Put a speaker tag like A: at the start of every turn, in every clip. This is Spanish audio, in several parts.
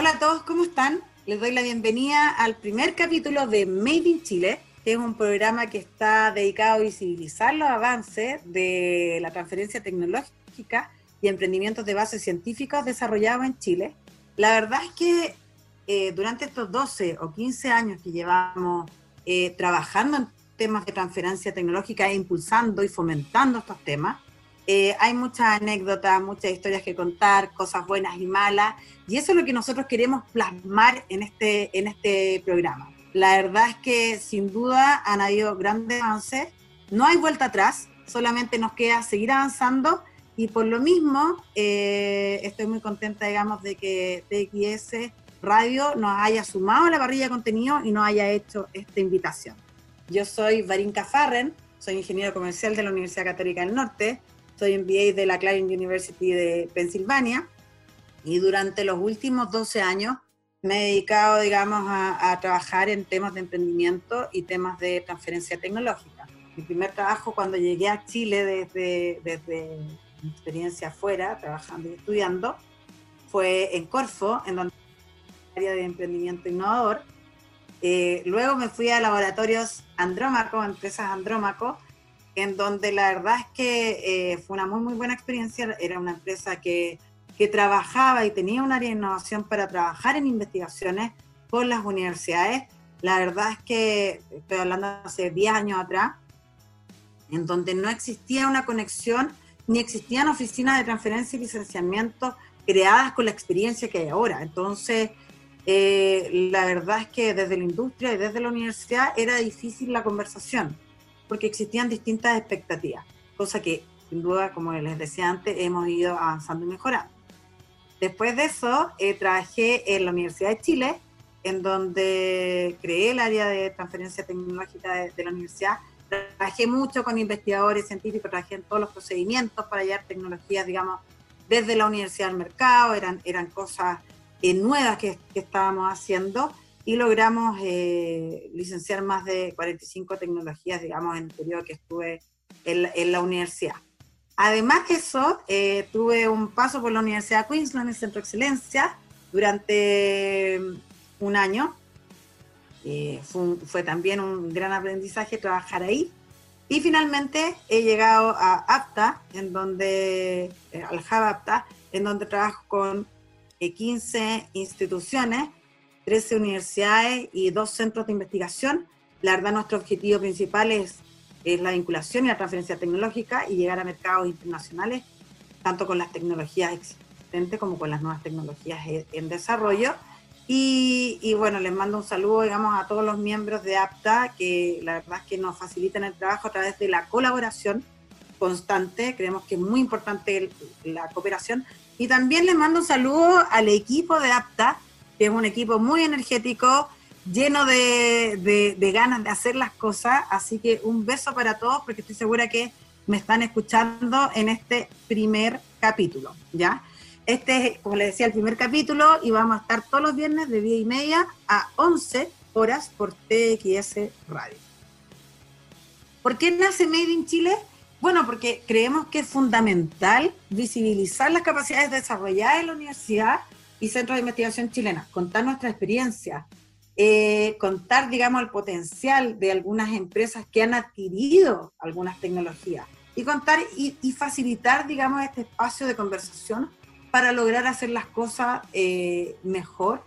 A: Hola a todos, ¿cómo están? Les doy la bienvenida al primer capítulo de Made in Chile, que es un programa que está dedicado a visibilizar los avances de la transferencia tecnológica y emprendimientos de base científicos desarrollados en Chile. La verdad es que eh, durante estos 12 o 15 años que llevamos eh, trabajando en temas de transferencia tecnológica e impulsando y fomentando estos temas, eh, hay muchas anécdotas, muchas historias que contar, cosas buenas y malas, y eso es lo que nosotros queremos plasmar en este, en este programa. La verdad es que sin duda han habido grandes avances, no hay vuelta atrás, solamente nos queda seguir avanzando y por lo mismo eh, estoy muy contenta, digamos, de que TXS Radio nos haya sumado a la parrilla de contenido y nos haya hecho esta invitación. Yo soy Varinka Farren, soy ingeniero comercial de la Universidad Católica del Norte, soy MBA de la Clarion University de Pensilvania y durante los últimos 12 años me he dedicado, digamos, a, trabajar en temas de emprendimiento y temas de transferencia tecnológica. Mi primer trabajo cuando llegué a Chile desde, desde mi experiencia afuera, trabajando y estudiando, fue en Corfo, en donde área de emprendimiento innovador. Eh, luego me fui a laboratorios Andrómaco, empresas Andrómaco, en donde la verdad es que eh, fue una muy, muy buena experiencia. Era una empresa que, que trabajaba y tenía un área de innovación para trabajar en investigaciones con las universidades. La verdad es que estoy hablando hace 10 años atrás, en donde no existía una conexión ni existían oficinas de transferencia y licenciamiento creadas con la experiencia que hay ahora. Entonces, eh, la verdad es que desde la industria y desde la universidad era difícil la conversación porque existían distintas expectativas, cosa que sin duda, como les decía antes, hemos ido avanzando y mejorando. Después de eso, eh, trabajé en la Universidad de Chile, en donde creé el área de transferencia tecnológica de, la universidad. Trabajé mucho con investigadores científicos, trabajé en todos los procedimientos para hallar tecnologías, digamos, desde la universidad al mercado, eran, eran cosas eh, nuevas que, que estábamos haciendo y logramos eh, licenciar más de 45 tecnologías, digamos, en el periodo que estuve en la, universidad. Además de eso, eh, tuve un paso por la Universidad de Queensland, en el Centro de Excelencia, durante mm, un año. Eh, fue, también un gran aprendizaje trabajar ahí. Y finalmente he llegado a APTA, en donde, al Hub APTA, en donde trabajo con 15 instituciones 13 universidades y dos centros de investigación. La verdad, nuestro objetivo principal es, es la vinculación y la transferencia tecnológica y llegar a mercados internacionales, tanto con las tecnologías existentes como con las nuevas tecnologías en desarrollo. Y, y, bueno, les mando un saludo, digamos, a todos los miembros de APTA, que la verdad es que nos facilitan el trabajo a través de la colaboración constante. Creemos que es muy importante la cooperación. Y también les mando un saludo al equipo de APTA, que es un equipo muy energético, lleno de, ganas de hacer las cosas. Así que un beso para todos, porque estoy segura que me están escuchando en este primer capítulo, ¿ya? Este es, como les decía, el primer capítulo y vamos a estar todos los viernes de 10 y media a 11 horas por TXS Radio. ¿Por qué nace Made in Chile? Bueno, porque creemos que es fundamental visibilizar las capacidades desarrolladas en la universidad y centros de investigación chilena, contar nuestra experiencia, eh, contar, digamos, el potencial de algunas empresas que han adquirido algunas tecnologías y contar y, facilitar, digamos, este espacio de conversación para lograr hacer las cosas eh, mejor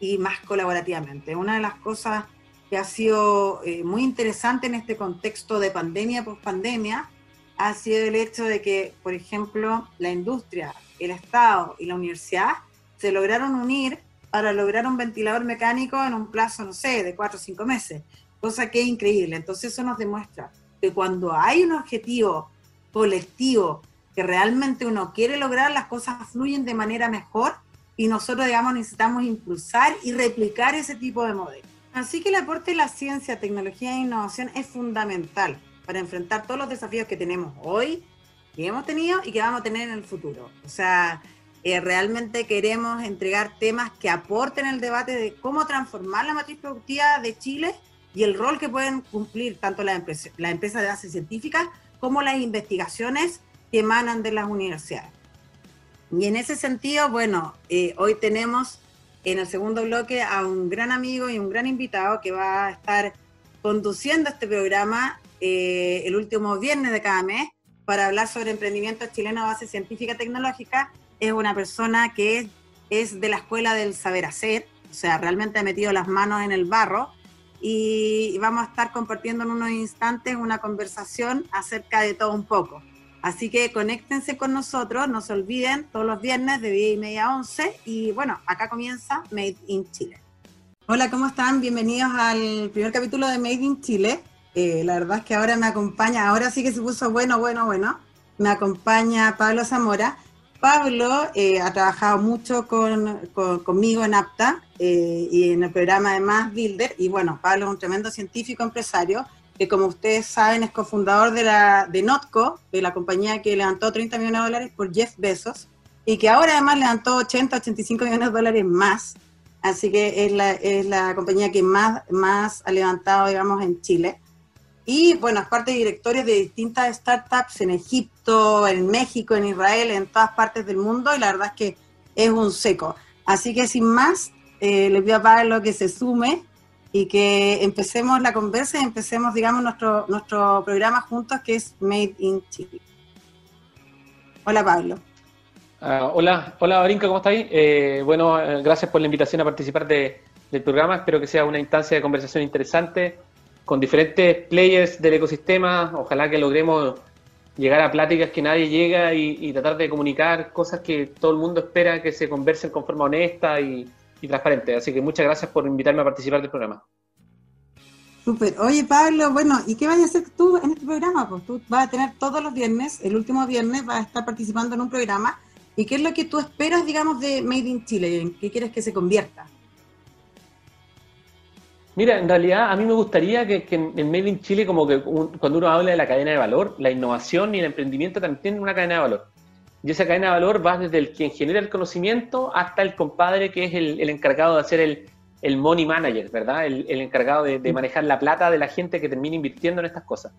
A: y más colaborativamente. Una de las cosas que ha sido eh, muy interesante en este contexto de pandemia, post-pandemia, ha sido el hecho de que, por ejemplo, la industria, el Estado y la universidad se lograron unir para lograr un ventilador mecánico en un plazo, no sé, de cuatro o cinco meses, cosa que es increíble. Entonces eso nos demuestra que cuando hay un objetivo colectivo que realmente uno quiere lograr, las cosas fluyen de manera mejor y nosotros, digamos, necesitamos impulsar y replicar ese tipo de modelo. Así que el aporte de la ciencia, tecnología e innovación es fundamental para enfrentar todos los desafíos que tenemos hoy, que hemos tenido y que vamos a tener en el futuro. O sea, eh, realmente queremos entregar temas que aporten el debate de cómo transformar la matriz productiva de Chile y el rol que pueden cumplir tanto las empresas la empresa de base científica como las investigaciones que emanan de las universidades. Y en ese sentido, bueno, eh, hoy tenemos en el segundo bloque a un gran amigo y un gran invitado que va a estar conduciendo este programa eh, el último viernes de cada mes para hablar sobre emprendimiento chileno a base científica tecnológica. Es una persona que es, es de la escuela del saber hacer, o sea, realmente ha metido las manos en el barro y vamos a estar compartiendo en unos instantes una conversación acerca de todo un poco. Así que conéctense con nosotros, no se olviden, todos los viernes de 10 y media a 11. Y bueno, acá comienza Made in Chile. Hola, ¿cómo están? Bienvenidos al primer capítulo de Made in Chile. Eh, la verdad es que ahora me acompaña, ahora sí que se puso bueno, bueno, bueno. Me acompaña Pablo Zamora. Pablo eh, ha trabajado mucho con, conmigo en APTA eh, y en el programa de Más Builder. Y bueno, Pablo es un tremendo científico empresario que como ustedes saben es cofundador de, la, de Notco, de la compañía que levantó 30 millones de dólares por Jeff Bezos, y que ahora además levantó 80, 85 millones de dólares más. Así que es la, es la compañía que más, más ha levantado, digamos, en Chile. Y bueno, es parte de directorios de distintas startups en Egipto, en México, en Israel, en todas partes del mundo, y la verdad es que es un seco. Así que sin más, eh, les voy a Pablo que se sume y que empecemos la conversa y empecemos, digamos, nuestro, nuestro programa juntos que es Made in Chile. Hola, Pablo.
B: Uh, hola, hola, Brinca, ¿cómo estáis? Eh, bueno, eh, gracias por la invitación a participar de, del programa. Espero que sea una instancia de conversación interesante con diferentes players del ecosistema. Ojalá que logremos llegar a pláticas que nadie llega y, tratar de comunicar cosas que todo el mundo espera que se conversen con forma honesta y, y transparente. Así que muchas gracias por invitarme a participar del programa.
A: Súper. Oye, Pablo, bueno, ¿y qué vas a hacer tú en este programa? Pues tú vas a tener todos los viernes, el último viernes, vas a estar participando en un programa. ¿Y qué es lo que tú esperas, digamos, de Made in Chile? ¿En qué quieres que se convierta?
B: Mira, en realidad a mí me gustaría que, que en Made in Chile, como que cuando uno habla de la cadena de valor, la innovación y el emprendimiento también tienen una cadena de valor. Y esa cadena de valor va desde el quien genera el conocimiento hasta el compadre que es el, encargado de hacer el, el, money manager, ¿verdad? El, encargado de, manejar la plata de la gente que termina invirtiendo en estas cosas.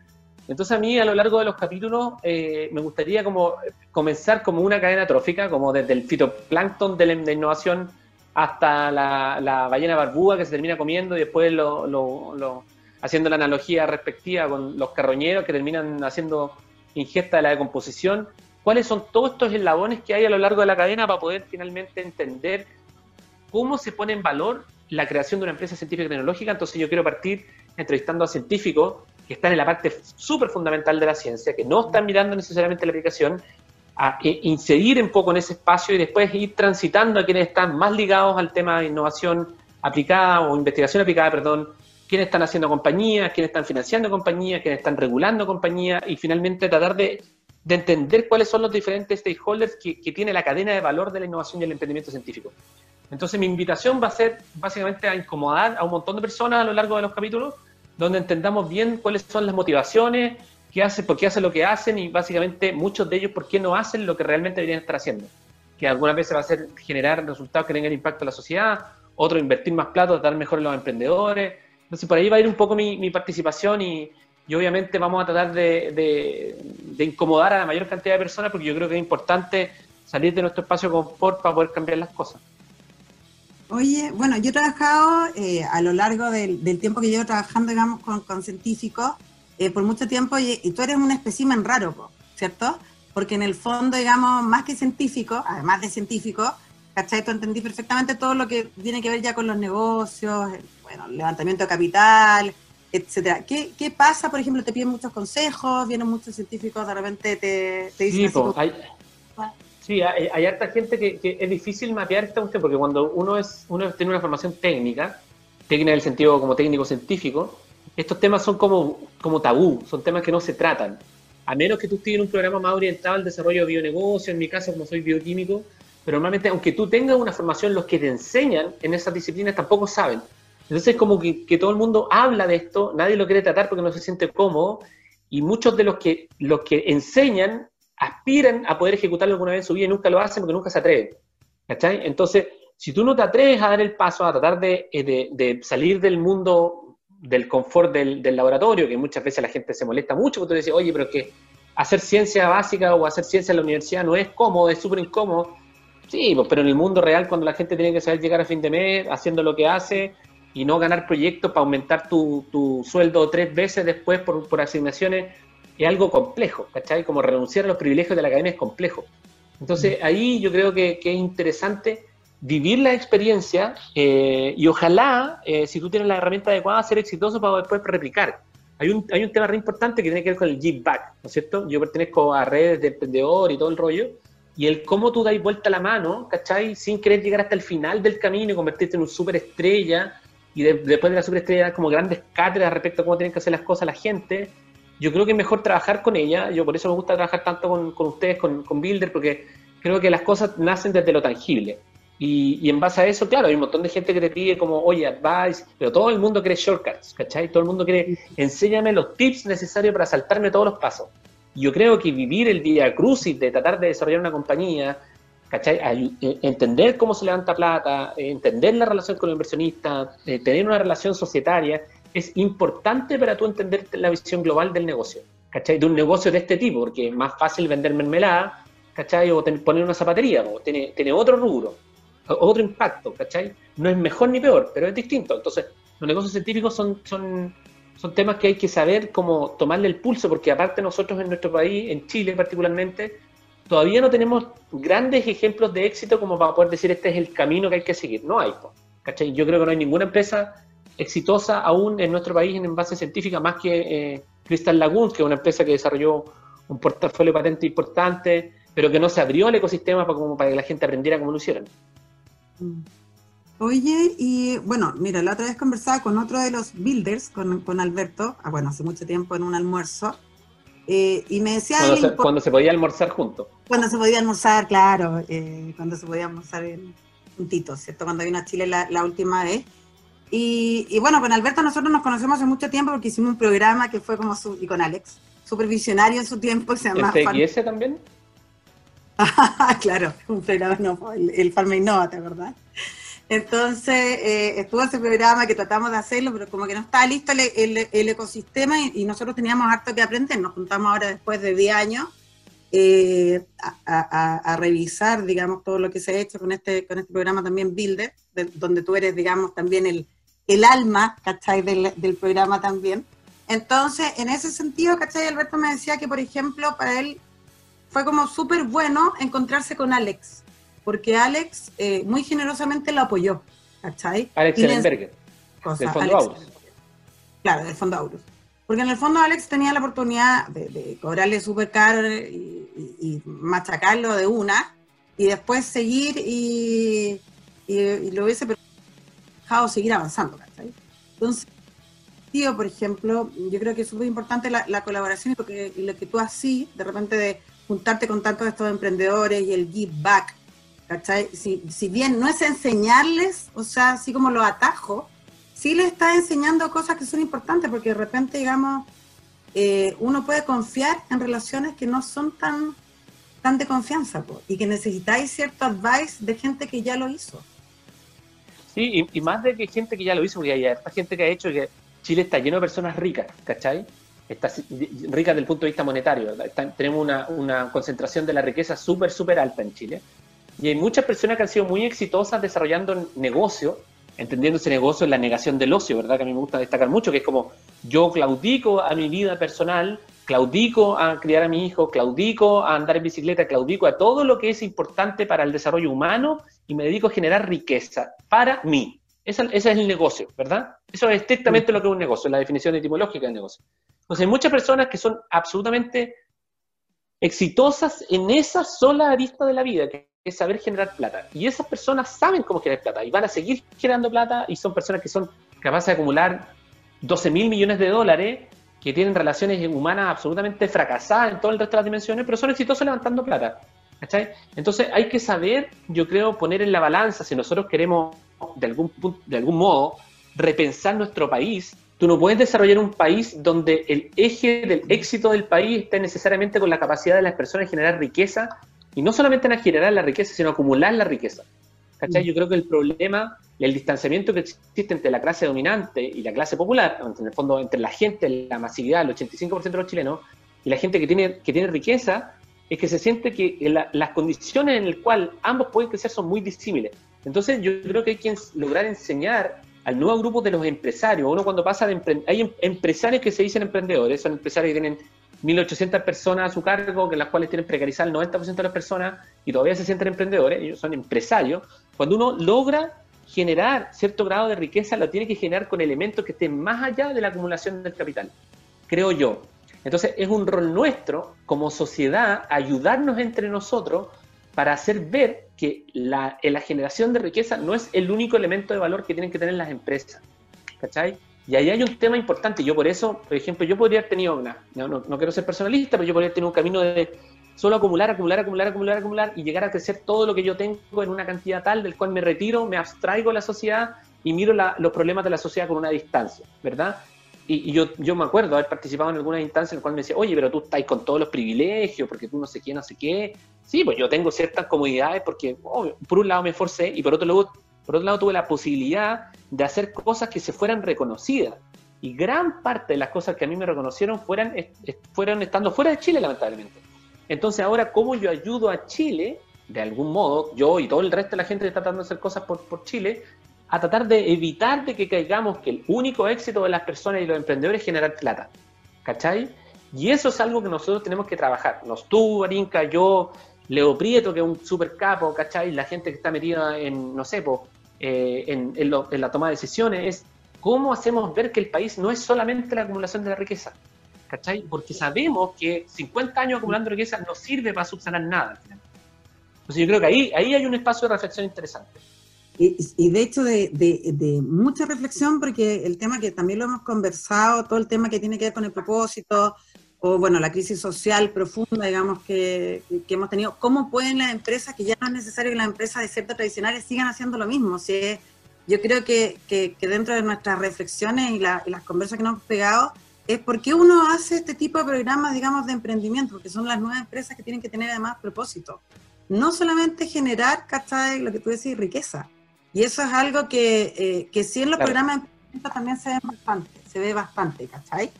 B: Entonces a mí a lo largo de los capítulos eh, me gustaría como comenzar como una cadena trófica, como desde el fitoplancton de la innovación hasta la, ballena barbúa que se termina comiendo y después lo, lo, haciendo la analogía respectiva con los carroñeros que terminan haciendo ingesta de la decomposición cuáles son todos estos eslabones que hay a lo largo de la cadena para poder finalmente entender cómo se pone en valor la creación de una empresa científica y tecnológica. Entonces yo quiero partir entrevistando a científicos que están en la parte súper fundamental de la ciencia, que no están mirando necesariamente la aplicación, a incidir un poco en ese espacio y después ir transitando a quienes están más ligados al tema de innovación aplicada o investigación aplicada, perdón, quiénes están haciendo compañías, quiénes están financiando compañías, quiénes están regulando compañías y finalmente tratar de de entender cuáles son los diferentes stakeholders que, tiene la cadena de valor de la innovación y el emprendimiento científico. Entonces mi invitación va a ser básicamente a incomodar a un montón de personas a lo largo de los capítulos, donde entendamos bien cuáles son las motivaciones, qué hace, por qué hacen lo que hacen y básicamente muchos de ellos por qué no hacen lo que realmente deberían estar haciendo. Que algunas veces va a ser generar resultados que tengan impacto en la sociedad, otro invertir más platos, dar mejor a los emprendedores. Entonces por ahí va a ir un poco mi, mi participación y, y obviamente vamos a tratar de, incomodar a la mayor cantidad de personas porque yo creo que es importante salir de nuestro espacio de confort para poder cambiar las cosas.
A: Oye, bueno, yo he trabajado eh, a lo largo del, tiempo que llevo trabajando, digamos, con, científicos eh, por mucho tiempo y, tú eres un espécimen raro, ¿cierto? Porque en el fondo, digamos, más que científico, además de científico, ¿cachai? Tú entendí perfectamente todo lo que tiene que ver ya con los negocios, bueno, levantamiento de capital, etcétera. ¿Qué, ¿Qué, pasa, por ejemplo, te piden muchos consejos, vienen muchos científicos, de repente te, te dicen...
B: Sí, hay, sí hay, harta gente que, es difícil mapear esta cuestión, porque cuando uno, es, uno tiene una formación técnica, técnica en el sentido como técnico científico, estos temas son como, como tabú, son temas que no se tratan. A menos que tú estés en un programa más orientado al desarrollo de bionegocio, en mi caso como soy bioquímico, pero normalmente aunque tú tengas una formación, los que te enseñan en esas disciplinas tampoco saben. Entonces, como que, todo el mundo habla de esto, nadie lo quiere tratar porque no se siente cómodo, y muchos de los que, los que enseñan aspiran a poder ejecutarlo alguna vez en su vida y nunca lo hacen porque nunca se atreven. ¿Cachai? Entonces, si tú no te atreves a dar el paso, a tratar de, eh, salir del mundo del confort del, laboratorio, que muchas veces la gente se molesta mucho, porque tú dices, oye, pero es que hacer ciencia básica o hacer ciencia en la universidad no es cómodo, es súper incómodo. Sí, pues, pero en el mundo real, cuando la gente tiene que saber llegar a fin de mes haciendo lo que hace y no ganar proyectos para aumentar tu, tu sueldo tres veces después por, por asignaciones, es algo complejo, ¿cachai? Como renunciar a los privilegios de la academia es complejo. Entonces, mm. ahí yo creo que, que es interesante vivir la experiencia eh, y ojalá, eh, si tú tienes la herramienta adecuada, ser exitoso para después replicar. Hay un, hay un tema re importante que tiene que ver con el give back, ¿no es cierto? Yo pertenezco a redes de emprendedor y todo el rollo, y el cómo tú dais vuelta la mano, ¿cachai? Sin querer llegar hasta el final del camino y convertirte en un superestrella, y después de la superestrella como grandes cátedras respecto a cómo tienen que hacer las cosas la gente, yo creo que es mejor trabajar con ella, yo por eso me gusta trabajar tanto con, con ustedes, con, con Builder, porque creo que las cosas nacen desde lo tangible. Y, en base a eso, claro, hay un montón de gente que te pide como, oye, advice, pero todo el mundo quiere shortcuts, ¿cachai? Todo el mundo quiere, enséñame los tips necesarios para saltarme todos los pasos. Y yo creo que vivir el día crucis de tratar de desarrollar una compañía, ¿cachai? Eh, entender cómo se levanta plata, eh, entender la relación con el inversionista, eh, tener una relación societaria, es importante para tú entender la visión global del negocio, ¿cachai? De un negocio de este tipo, porque es más fácil vender mermelada, ¿cachai? O poner una zapatería, o tiene, tiene otro rubro otro impacto, ¿cachai? No es mejor ni peor, pero es distinto. Entonces, los negocios científicos son, son, son temas que hay que saber cómo tomarle el pulso, porque aparte nosotros en nuestro país, en Chile particularmente, todavía no tenemos grandes ejemplos de éxito como para poder decir este es el camino que hay que seguir. No hay, ¿cachai? Yo creo que no hay ninguna empresa exitosa aún en nuestro país en base científica, más que eh, Crystal Lagoons, que es una empresa que desarrolló un portafolio patente importante, pero que no se abrió al ecosistema para, como para que la gente aprendiera cómo lo hicieran.
A: Oye, y bueno, mira, la otra vez conversaba con otro de los builders, con, Alberto, ah, bueno, hace mucho tiempo en un almuerzo, eh, y me decía...
B: Cuando se, podía almorzar juntos.
A: Cuando se podía almorzar, claro, eh, cuando se podía almorzar juntitos, ¿cierto? Cuando vino a Chile la, última vez. Y, bueno, con Alberto nosotros nos conocemos hace mucho tiempo porque hicimos un programa que fue como su, y con Alex, supervisionario en su tiempo, se
B: llama... ¿El también?
A: claro, un programa, no, el, el Farma Innova, ¿verdad? Entonces, eh, estuvo ese programa que tratamos de hacerlo, pero como que no estaba listo el, ecosistema y, nosotros teníamos harto que aprender. Nos juntamos ahora después de 10 años eh, a, revisar, digamos, todo lo que se ha hecho con este, con este programa también Builder, donde tú eres, digamos, también el, el alma, ¿cachai? Del, del programa también. Entonces, en ese sentido, ¿cachai? Alberto me decía que, por ejemplo, para él fue como súper bueno encontrarse con Alex, porque Alex eh, muy generosamente lo apoyó, ¿cachai?
B: Alex Ellenberger, del Fondo Aurus.
A: Claro, del Fondo Aurus. Porque en el fondo Alex tenía la oportunidad de, cobrarle súper caro y, machacarlo de una, y después seguir y, lo hubiese dejado seguir avanzando, ¿cachai? Entonces, tío, por ejemplo, yo creo que es súper importante la, la, colaboración porque lo que tú así, de repente de juntarte con tantos de estos emprendedores y el give back, ¿cachai? Si, si bien no es enseñarles, o sea, así como lo atajo, sí les está enseñando cosas que son importantes, porque de repente, digamos, eh, uno puede confiar en relaciones que no son tan, tan de confianza, y que necesitáis cierto advice de gente que ya lo hizo.
B: Sí, y, más de que gente que ya lo hizo, porque hay gente que ha hecho que Chile está lleno de personas ricas, ¿cachai? Está rica desde el punto de vista monetario. tenemos una, concentración de la riqueza súper, súper alta en Chile. Y hay muchas personas que han sido muy exitosas desarrollando negocio, entendiendo ese negocio en la negación del ocio, ¿verdad? Que a mí me gusta destacar mucho, que es como yo claudico a mi vida personal, claudico a criar a mi hijo, claudico a andar en bicicleta, claudico a todo lo que es importante para el desarrollo humano y me dedico a generar riqueza para mí. Ese, es el negocio, ¿verdad? Eso es estrictamente lo que es un negocio, la definición etimológica del negocio. Entonces hay muchas personas que son absolutamente exitosas en esa sola arista de la vida, que es saber generar plata. Y esas personas saben cómo generar plata y van a seguir generando plata y son personas que son capaces de acumular 12 mil millones de dólares, que tienen relaciones humanas absolutamente fracasadas en todo el resto de las dimensiones, pero son exitosos levantando plata. ¿cachai? Entonces hay que saber, yo creo, poner en la balanza si nosotros queremos de algún, de algún modo repensar nuestro país Tú no puedes desarrollar un país donde el eje del éxito del país esté necesariamente con la capacidad de las personas de generar riqueza, y no solamente en generar la riqueza, sino acumular la riqueza. ¿Cachai? Yo creo que el problema, el distanciamiento que existe entre la clase dominante y la clase popular, en el fondo entre la gente, la masividad, el 85% de los chilenos, y la gente que tiene, que tiene riqueza, es que se siente que las condiciones en las cuales ambos pueden crecer son muy disímiles. Entonces yo creo que hay que lograr enseñar al nuevo grupo de los empresarios. Uno cuando pasa de hay em-, empresarios que se dicen emprendedores, son empresarios que tienen 1.800 personas a su cargo, que las cuales tienen precarizar el 90% de las personas y todavía se sienten emprendedores, ellos son empresarios. Cuando uno logra generar cierto grado de riqueza, lo tiene que generar con elementos que estén más allá de la acumulación del capital, creo yo. Entonces es un rol nuestro como sociedad ayudarnos entre nosotros para hacer ver que la, la generación de riqueza no es el único elemento de valor que tienen que tener las empresas. ¿Cachai? Y ahí hay un tema importante. Yo por eso, por ejemplo, yo podría haber tenido una, no, no, quiero ser personalista, pero yo podría haber tenido un camino de solo acumular, acumular, acumular, acumular, acumular y llegar a crecer todo lo que yo tengo en una cantidad tal del cual me retiro, me abstraigo de la sociedad y miro los problemas de la sociedad con una distancia, ¿verdad? Y, yo, yo me acuerdo haber participado en alguna instancia en la cual me decía, oye, pero tú estás con todos los privilegios, porque tú no sé qué, no sé qué. Sí, pues yo tengo ciertas comodidades porque, por un lado me esforcé y por otro, lado, por otro lado tuve la posibilidad de hacer cosas que se fueran reconocidas. Y gran parte de las cosas que a mí me reconocieron fueran, fueron estando fuera de Chile, lamentablemente. Entonces ahora, ¿cómo yo ayudo a Chile, de algún modo, yo y todo el resto de la gente que está tratando de hacer cosas por, por Chile, a tratar de evitar de que caigamos que el único éxito de las personas y los emprendedores es generar plata. ¿Cachai? Y eso es algo que nosotros tenemos que trabajar. Nos tú, Arinca, yo, Leo Prieto, que es un super capo, ¿cachai? La gente que está metida en, no sé, eh, en, en, la toma de decisiones, es cómo hacemos ver que el país no es solamente la acumulación de la riqueza. ¿Cachai? Porque sabemos que 50 años acumulando riqueza no sirve para subsanar nada. Entonces yo creo que ahí, ahí hay un espacio de reflexión interesante.
A: Y, de hecho de, de, mucha reflexión, porque el tema que también lo hemos conversado, todo el tema que tiene que ver con el propósito, o bueno, la crisis social profunda, digamos, que, que hemos tenido, ¿cómo pueden las empresas, que ya no es necesario que las empresas de ciertas tradicionales sigan haciendo lo mismo? Si yo creo que, que, dentro de nuestras reflexiones y, las conversas que nos hemos pegado, es por qué uno hace este tipo de programas, digamos, de emprendimiento, porque son las nuevas empresas que tienen que tener además propósito. No solamente generar, ¿cachai? Lo que tú decís, riqueza, y eso es algo que, eh, que sí en los programas de también se ve bastante, se ve bastante, ¿cachai?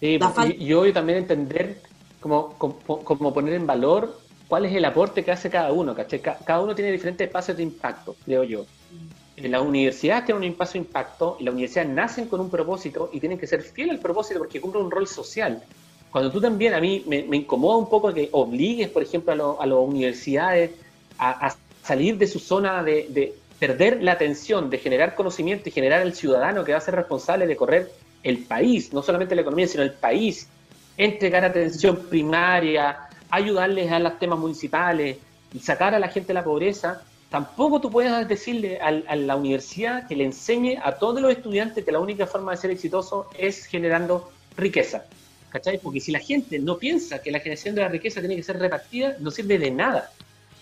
B: Sí, y, yo también entender como, como, poner en valor cuál es el aporte que hace cada uno, ¿cachai? Cada uno tiene diferentes espacios de impacto, creo yo. En la universidad tienen un espacio de impacto, y las universidades nacen con un propósito y tienen que ser fieles al propósito porque cumplen un rol social. Cuando tú también, a mí me, incomoda un poco que obligues, por ejemplo, a, las universidades a, a, salir de su zona de, perder la atención, de generar conocimiento y generar el ciudadano que va a ser responsable de correr el país, no solamente la economía, sino el país, entregar atención primaria, ayudarles a los temas municipales y sacar a la gente de la pobreza, tampoco tú puedes decirle a, la universidad que le enseñe a todos los estudiantes que la única forma de ser exitoso es generando riqueza. ¿Cachai? Porque si la gente no piensa que la generación de la riqueza tiene que ser repartida, no sirve de nada.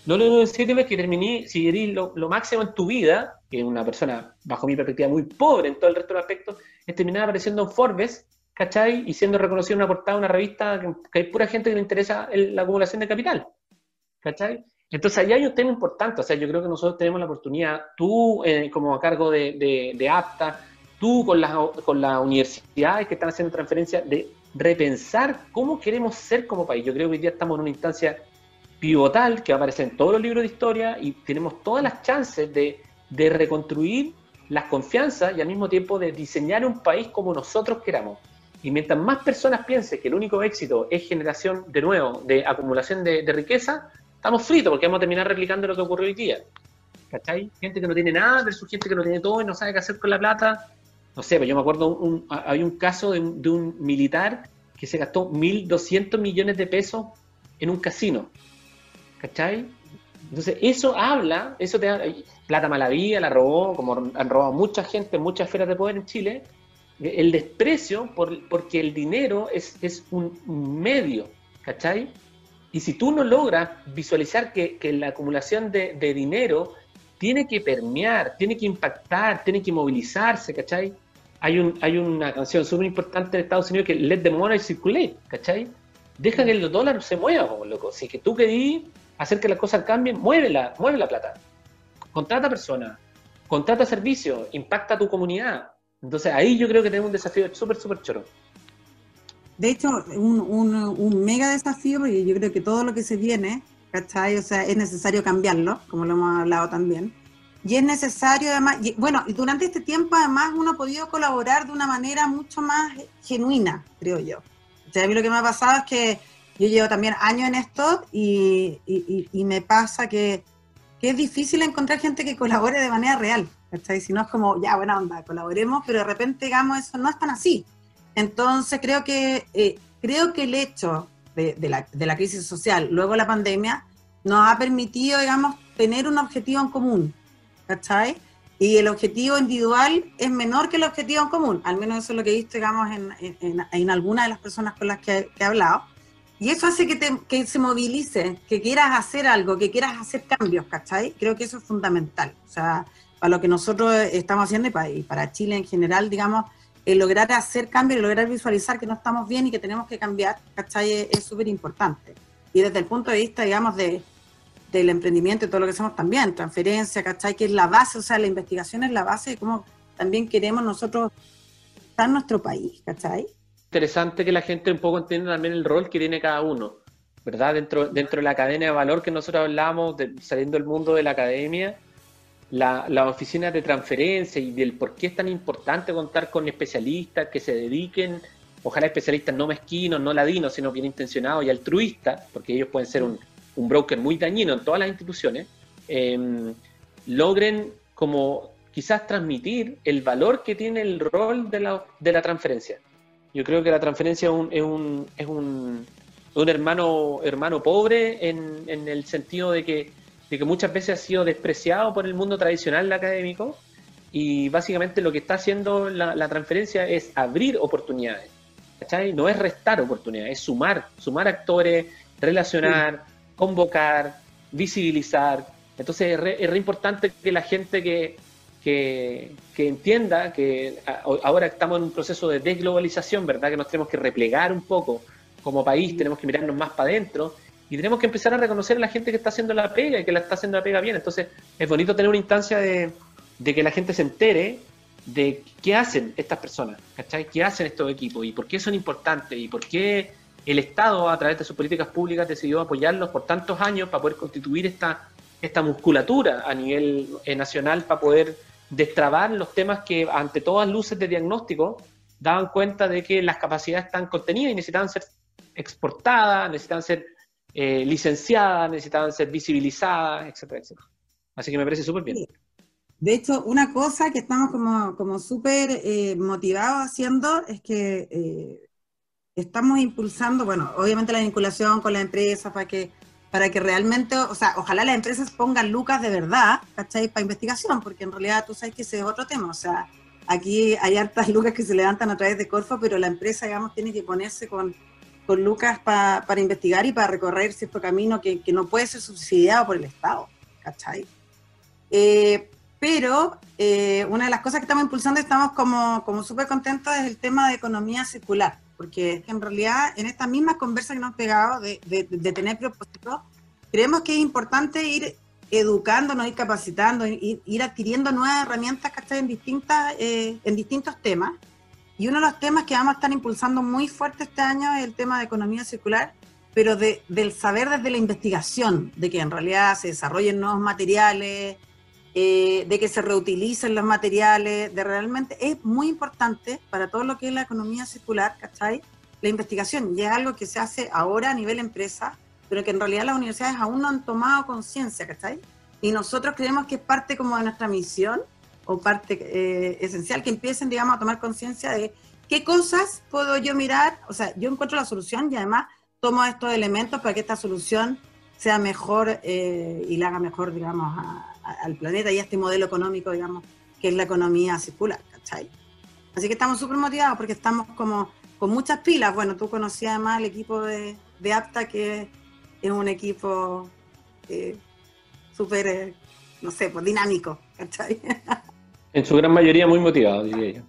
B: No lo único es que terminé, si eres lo, máximo en tu vida, que es una persona, bajo mi perspectiva, muy pobre en todo el resto de aspectos, es terminar apareciendo en Forbes, ¿cachai? Y siendo reconocido en una portada de una revista que, hay pura gente que le interesa la acumulación de capital, ¿cachai? Entonces, ahí hay un tema importante, o sea, yo creo que nosotros tenemos la oportunidad, tú eh, como a cargo de, de, APTA, tú con las, con las universidades que están haciendo transferencia, de repensar cómo queremos ser como país. Yo creo que hoy día estamos en una instancia pivotal que va a aparecer en todos los libros de historia y tenemos todas las chances de, de reconstruir las confianzas y al mismo tiempo de diseñar un país como nosotros queramos. Y mientras más personas piensen que el único éxito es generación, de nuevo, de acumulación de, riqueza, estamos fritos porque vamos a terminar replicando lo que ocurrió hoy día. ¿Cachai? Gente que no tiene nada versus gente que no tiene todo y no sabe qué hacer con la plata. No sé, pero yo me acuerdo, un, hay un caso de un, de un militar que se gastó 1.200 millones de pesos en un casino. ¿Cachai? Entonces, eso habla, eso te da, plata malavía, la robó, como han robado mucha gente, muchas esferas de poder en Chile, el desprecio por, porque el dinero es, es un, medio, ¿cachai? Y si tú no logras visualizar que, que la acumulación de, de, dinero tiene que permear, tiene que impactar, tiene que movilizarse, ¿cachai? Hay, un, hay una canción súper importante de Estados Unidos que Let the money circulate, ¿cachai? Deja que el dólar se mueva, loco. Si que tú querís hacer que las cosas cambien, muévela, mueve la plata. Contrata personas, contrata servicios, impacta a tu comunidad. Entonces ahí yo creo que tenemos un desafío súper, súper choro.
A: de hecho, un, un, un, mega desafío, porque yo creo que todo lo que se viene, ¿cachai? O sea, es necesario cambiarlo, como lo hemos hablado también. Y es necesario además, bueno, y durante este tiempo además uno ha podido colaborar de una manera mucho más genuina, creo yo. O sea, a mí lo que me ha pasado es que yo llevo también años en esto y, y, y me pasa que, que, es difícil encontrar gente que colabore de manera real, ¿cachai? Si no es como, ya, buena onda, colaboremos, pero de repente, digamos, eso no es tan así. Entonces creo que, eh, creo que el hecho de, de, la, de la crisis social, luego la pandemia, nos ha permitido, digamos, tener un objetivo en común ¿cachai? Y el objetivo individual es menor que el objetivo en común, al menos eso es lo que he visto, digamos, en, en, en algunas de las personas con las que, he hablado. Y eso hace que, te, que se movilice, que quieras hacer algo, que quieras hacer cambios, ¿cachai? Creo que eso es fundamental. O sea, para lo que nosotros estamos haciendo y para, y para Chile en general, digamos, el lograr hacer cambios lograr visualizar que no estamos bien y que tenemos que cambiar, ¿cachai? Es súper importante. Y desde el punto de vista, digamos, de, del emprendimiento y todo lo que hacemos también, transferencia, ¿cachai? Que es la base, o sea, la investigación es la base de cómo también queremos nosotros estar en nuestro país, ¿cachai?
B: Interesante que la gente un poco entienda también el rol que tiene cada uno, ¿verdad? Dentro, dentro de la cadena de valor que nosotros hablamos, saliendo del mundo de la academia, la, la oficina de transferencia y del por qué es tan importante contar con especialistas que se dediquen, ojalá especialistas no mezquinos, no ladinos, sino bien intencionados y altruistas, porque ellos pueden ser un un broker muy dañino en todas las instituciones, em, logren como quizás transmitir el valor que tiene el rol de la, de la transferencia. Yo creo que la transferencia es un, es un, es un, un hermano, hermano pobre en, en el sentido de que, de que, muchas veces ha sido despreciado por el mundo tradicional académico y básicamente lo que está haciendo la, la transferencia es abrir oportunidades. ¿cachai? No es restar oportunidades, es sumar, sumar actores, relacionar, convocar, visibilizar. Entonces es re, importante que la gente que, que, entienda que ahora estamos en un proceso de desglobalización, ¿verdad? Que nos tenemos que replegar un poco como país, tenemos que mirarnos más para adentro y tenemos que empezar a reconocer a la gente que está haciendo la pega y que la está haciendo la pega bien. Entonces es bonito tener una instancia de, de que la gente se entere de qué hacen estas personas, ¿cachai? ¿Qué hacen estos equipos y por qué son importantes y por qué el Estado, a través de sus políticas públicas, decidió apoyarlos por tantos años para poder constituir esta, esta musculatura a nivel eh, nacional, para poder destrabar los temas que, ante todas luces de diagnóstico, daban cuenta de que las capacidades están contenidas y necesitaban ser exportadas, necesitaban ser eh, licenciadas, necesitaban ser visibilizadas, etcétera, etcétera. Así que me parece súper bien.
A: De hecho, una cosa que estamos como, como súper eh, motivados haciendo es que eh, estamos impulsando, bueno, obviamente la vinculación con la empresa para que, para que realmente, o sea, ojalá las empresas pongan lucas de verdad, ¿cachai? Para investigación, porque en realidad tú sabes que ese es otro tema, o sea, aquí hay hartas lucas que se levantan a través de Corfo, pero la empresa, digamos, tiene que ponerse con, con lucas para investigar y para recorrer cierto camino que, que, no puede ser subsidiado por el Estado, ¿cachai? Eh, pero eh, una de las cosas que estamos impulsando, estamos como, como súper contentos, es el tema de economía circular porque en realidad en esta misma conversa que nos hemos pegado de, de, tener propósitos, creemos que es importante ir educándonos, ir capacitando, ir, ir adquiriendo nuevas herramientas que en, distintas, eh, en distintos temas. Y uno de los temas que vamos a estar impulsando muy fuerte este año es el tema de economía circular, pero de, del saber desde la investigación, de que en realidad se desarrollen nuevos materiales, eh, de que se reutilicen los materiales, de realmente es muy importante para todo lo que es la economía circular, ¿cachai? La investigación, y es algo que se hace ahora a nivel empresa, pero que en realidad las universidades aún no han tomado conciencia, ¿cachai? Y nosotros creemos que es parte como de nuestra misión, o parte eh, esencial, que empiecen, digamos, a tomar conciencia de qué cosas puedo yo mirar, o sea, yo encuentro la solución y además tomo estos elementos para que esta solución sea mejor eh, y la haga mejor, digamos, a, al planeta y a este modelo económico, digamos, que es la economía circular, ¿cachai? Así que estamos súper motivados porque estamos como con muchas pilas. Bueno, tú conocías además el equipo de, de APTA, que es un equipo eh, súper, eh, no sé, pues dinámico, ¿cachai?
B: En su gran mayoría muy motivado, diría yo.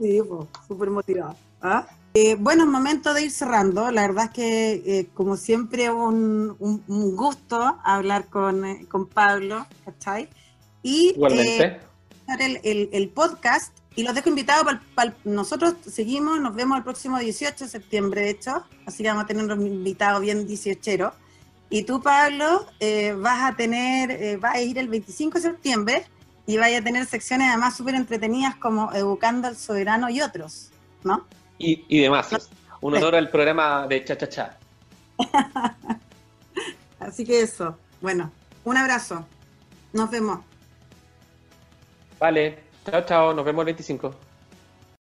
A: Sí, pues, súper motivado. ¿Ah? Eh, bueno, es momento de ir cerrando. La verdad es que, eh, como siempre, un, un, gusto hablar con, eh, con Pablo, ¿cachai? Y
B: Igualmente.
A: El, el, el, podcast Y los dejo invitados para nosotros seguimos, nos vemos el próximo 18 de septiembre, de hecho, así que vamos a tener un invitado bien 18. Y tú, Pablo, eh, vas a tener, eh, vas a ir el 25 de septiembre y vas a tener secciones además súper entretenidas como Educando al Soberano y otros, ¿no?
B: Y, y demás. Un honor al programa de Cha Cha Cha.
A: Así que eso. Bueno, un abrazo. Nos vemos.
B: Vale. Chao, chao. Nos vemos el 25.